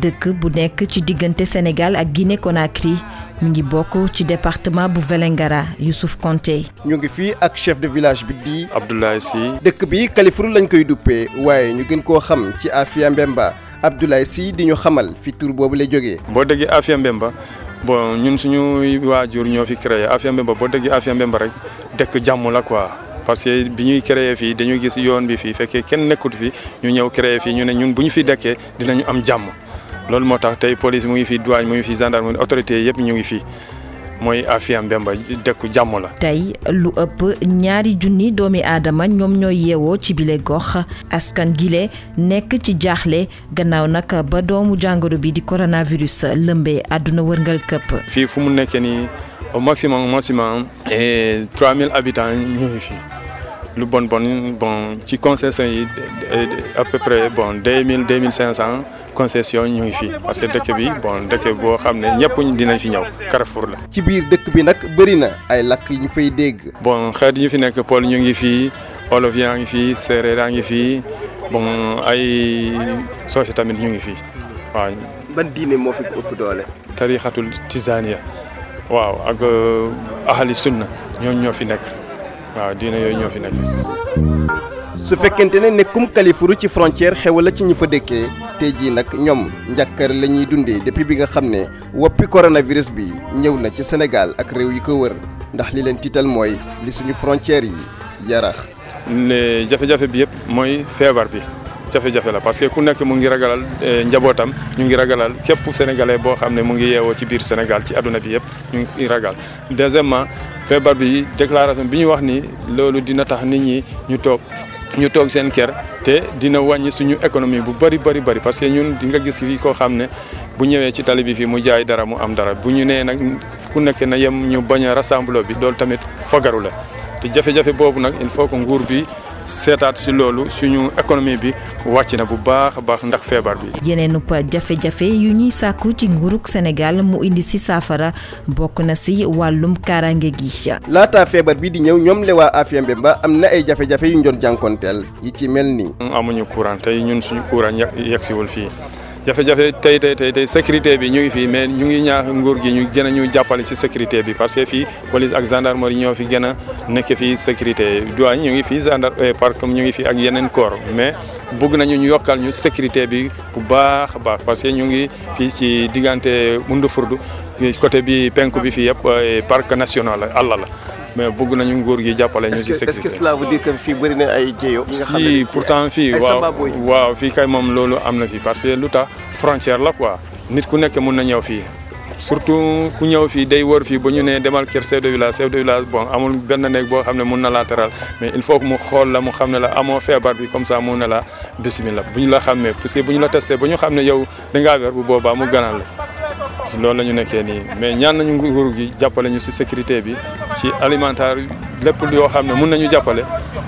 dëkk bu nekk ci diggante Sénégal ak Guinée Conakry mu ngi bokk ci département bu Vélingara Youssouf Konté. ñu ngi fii ak chef de village bi di. Abdoulaye Sy. dëkk bi Kalifour lañ koy duppee waaye ñu gën koo xam ci Afia Mbemba Abdoulaye Sy di ñu xamal fi tur boobu la jógee. boo déggee Afia Mbemba bon ñun suñuy waajur ñoo fi créé Afia Mbemba boo déggee Afia Mbemba rek dëkk jàmm la quoi. parce que bi ñuy créé fii dañuy gis yoon bi fii fekkee kenn nekkut fi ñu ñëw créé fii ñu ne ñun bu ñu fi dekkee dinañu am jàmm loolu moo tax tey police mu ngi fi douane mu ngi fi gendarmerie autorité yëpp ñu ngi fii mooy Afia Mbemba dëkku jàmm la. tey lu ëpp ñaari junni doomi aadama ñoom ñooy yeewoo ci bile gox askan gile nekk ci jaaxle gannaaw nag ba doomu jàngoro bi di coronavirus lëmbee àdduna wërngal këpp. fii fu mu nekkee nii au maximum maximum et 3000 habitants ñu ngi fi lu bon bon bon ci concession yi à peu près bon 2000 2500 concession ñu ngi fi parce que dëkk bi bon dëkk boo xam ne ñëpp dinañ fi ñëw Carrefour la. ci biir dëkk bi nag bëri na ay lakk yu ñu fay dégg. bon xeet ñu fi nekk Pël ñu ngi fi Wolof yaa ngi fi Séeréer yaa ngi fi bon ay Socé tamit ñu ngi fi waaw. ban diine moo fi ëpp doole. tarixatul tijaaniya waaw ak euh, ahali sunna ñooñ ñoo fi nekk waaw diine yooyu ñoo fi nekk. su fekkente ne nekkum Kalifuru ci frontière xew la ci ñu fa dëkkee tey jii nag ñoom njàkkar la ñuy dundee depuis bi nga xam ne woppi coronavirus bi ñëw na ci Sénégal ak réew yi ko wër ndax li leen tiital mooy li suñu frontière yi yarax. ne jafe-jafe bi yëpp mooy feebar bi jafe-jafe la parce que ku nekk mu ngi ragalal eh, njabootam ñu ngi ragalal képp sénégalais boo xam ne mu ngi yeewoo ci biir Sénégal ci adduna bi yëpp ñu ngi ragal deuxièmement feebar bi déclaration bi ñu wax ni loolu dina tax nit ñi ñu toog ñu toog seen kër te dina wàññi suñu économie bu bari bari bari parce que ñun di nga gis fii koo xam ne bu ñëwee ci tali bi fii mu jaay dara mu am dara bu ñu nee nag ku nekk na yem ñu bañ a rassembler bi loolu tamit fagaru la te jafe-jafe boobu nag il faut que nguur bi seetaat si loolu suñu économie bi wàcc na bu baax a baax ndax feebar bi. yeneen up jafe-jafe yu ñuy sàkku ci nguurug Sénégal mu indi si saafara bokk na si wàllum kaaraange gi. laata feebar bi di ñëw ñoom le waa Afia Mbemba am na ay jafe-jafe yu ñu doon jànkonteel yi ci mel ni. amuñu courant tey ñun suñu courant yegg siwul fii. jafe-jafe tey tey tey tey sécurité bi ñu ngi fii mais ñu ngi ñaax nguur gi ñu gën a ñu jàppale ci sécurité bi parce que fii police ak gendarmerie ñoo fi gën a nekk fii sécurité douane ñu ngi fii gendar euh, parc ñu ngi fii ak yeneen corps mais bëgg nañu ñu yokkal ñu sécurité bi bu baax a baax parce que ñu ngi fii ci diggante Bundu Furdu côté bi penku bi fii yëpp euh, parc national la àll la mais bëgg nañu nguur gi jàppale ñu ci sécurité est-ce que cela veut dire que fii bëri na ay jéeyo. si pourtant fii waaw waaw fii kay moom loolu am na fii parce que lu tax frontière la quoi nit ku nekk mun na ñëw fii. surtout ku ñëw fii day wër fii ba ñu ne demal kër chef de village chef de village bon amul benn néeg boo xam ne mun na laa teral mais il faut que mu xool la mu xam ne la amoo feebar bi comme ça mun na la bismillah bu ñu la xàmmee parce que bu ñu la testé ba ñu xam ne yow da ngaa weer bu boobaa mu ganal la ci loolu la ñu nekkee nii mais ñaan nañu nguur gi jàppale ñu si sécurité bi ci alimentaire lépp yoo xam ne mun nañu jàppale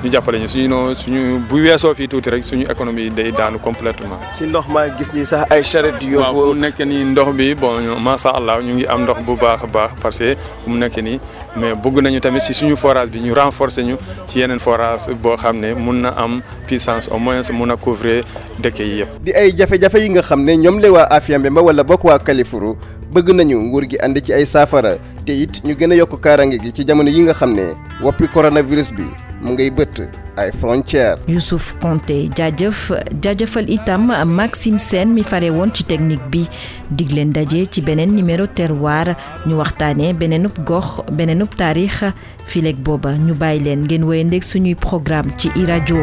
ñu jàppale ñu suñu noo suñu bu weesoo fii tuuti rek suñu économie day daanu complètement ci ndox maa gis nii sax ay charrette waaw fu yóbbu nekk nii ndox bi bon macha allah ñu ngi am ndox bu baax a baax parce que fu mu nekk nii mais bëgg nañu tamit si suñu forage bi ñu renforcer ñu ci yeneen forage boo xam ne mun na am puissance au moins mun a couvrir dëkk yi yëpp. di ay jafe-jafe yi nga xam ne ñoom la waa Afia Mbemba wala bokk waa Kalifuru bëgg nañu nguur gi ànd ci ay saafara te it ñu gën a yokk kaaraange gi ci jamono yi nga xam ne woppi coronavirus bi mu ngay bëtt ay frontières. Youssouf Konté jaajëf jaajëfal itam Maxime Sène mi fare woon ci technique bi dig leen daje ci beneen numéro terroir. ñu waxtaanee beneenub gox beneenub taarix fileeg booba ñu bàyyi leen ngeen wéyandeeg suñuy programme ci i rajo